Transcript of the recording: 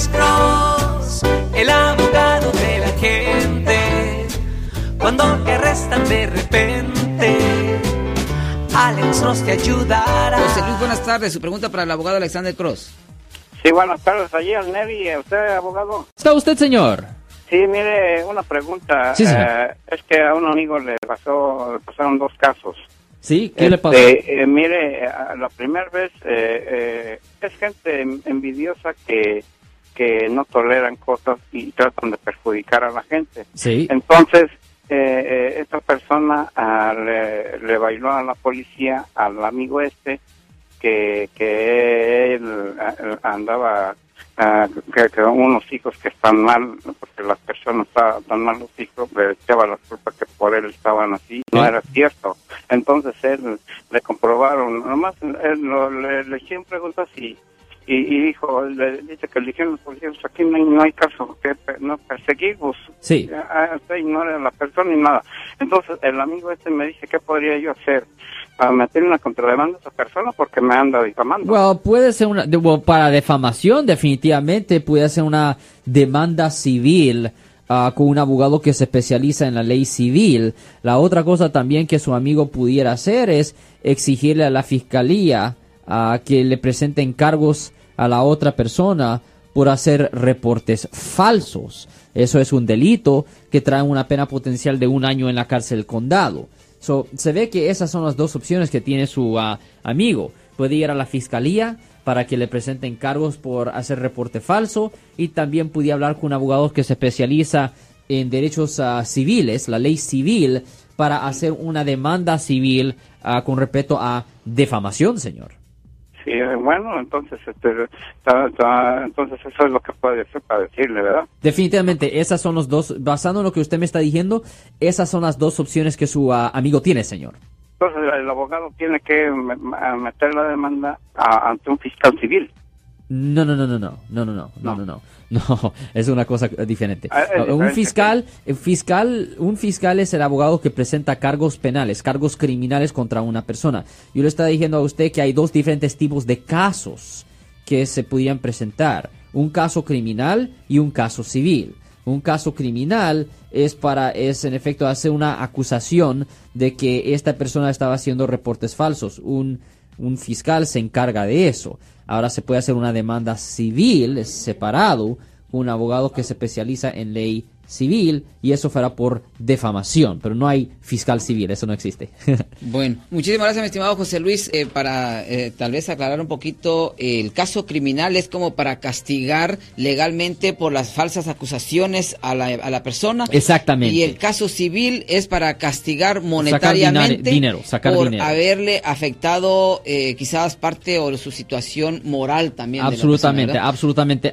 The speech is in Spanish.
Alex Cross, el abogado de la gente. Cuando te arrestan de repente, Alex Cross te ayudará. José Luis, buenas tardes. Su pregunta para el abogado Alexander Cross. Sí, buenas tardes. Allí al Neri, ¿usted abogado? ¿Está usted, señor? Sí, mire, una pregunta. Sí, señor. Eh, es que a un amigo le pasó, le pasaron dos casos. ¿Sí? ¿Qué le pasó? Este, eh, mire, la primera vez eh, eh, es gente en- envidiosa que, que no toleran cosas y tratan de perjudicar a la gente. Sí. Entonces, eh, eh, esta persona ah, le, le bailó a la policía, al amigo este, que, que él ah, andaba, ah, que, que unos hijos que están mal, porque las personas tan mal los hijos, le echaba la culpa que por él estaban así, no Sí. era cierto. Entonces él le comprobaron, nomás él lo- le, le hicieron preguntas y, y, y dijo, le dice que le dijeron los policías, aquí no hay, no hay caso que no perseguimos. Sí. Ah, usted ignora a la persona y nada. Entonces el amigo este me dice, ¿qué podría yo hacer? Para meter una contrademanda a esa persona porque me anda difamando. Well, puede ser una, well, para defamación definitivamente puede ser una demanda civil ah, con un abogado que se especializa en la ley civil. La otra cosa también que su amigo pudiera hacer es exigirle a la fiscalía ah, que le presenten cargos a la otra persona por hacer reportes falsos. Eso es un delito que trae una pena potencial de un año en la cárcel condado. So, se ve que esas son las dos opciones que tiene su ah, amigo. Puede ir a la fiscalía para que le presenten cargos por hacer reporte falso y también puede hablar con un abogado que se especializa en derechos ah, civiles, la ley civil, para hacer una demanda civil ah, con respecto a defamación, señor. Sí, bueno, entonces, este, ta- ta- entonces eso es lo que puede hacer para decirle, ¿verdad? Definitivamente, esas son los dos, basando en lo que usted me está diciendo, esas son las dos opciones que su ah, amigo tiene, señor. Entonces el abogado tiene que meter la demanda a- ante un fiscal civil. No, no, no, no, no, no, no, no, no, no, no, no, es una cosa eh, diferente. Ah, un fiscal, el fiscal, un fiscal es el abogado que presenta cargos penales, cargos criminales contra una persona. Yo le estaba diciendo a usted que hay dos diferentes tipos de casos que se podían presentar, un caso criminal y un caso civil. Un caso criminal es para, es en efecto hacer una acusación de que esta persona estaba haciendo reportes falsos. Un, un fiscal se encarga de eso. Ahora se puede hacer una demanda civil separado, un abogado que se especializa en ley civil y eso fuera por defamación, pero no hay fiscal civil, eso no existe. Bueno, muchísimas gracias, mi estimado José Luis. Eh, para eh, tal vez aclarar un poquito, eh, el caso criminal es como para castigar legalmente por las falsas acusaciones a la, a la persona. Exactamente. Y el caso civil es para castigar monetariamente dinero, sacar por dinero. haberle afectado eh, quizás parte o su situación moral también. de la absolutamente, absolutamente.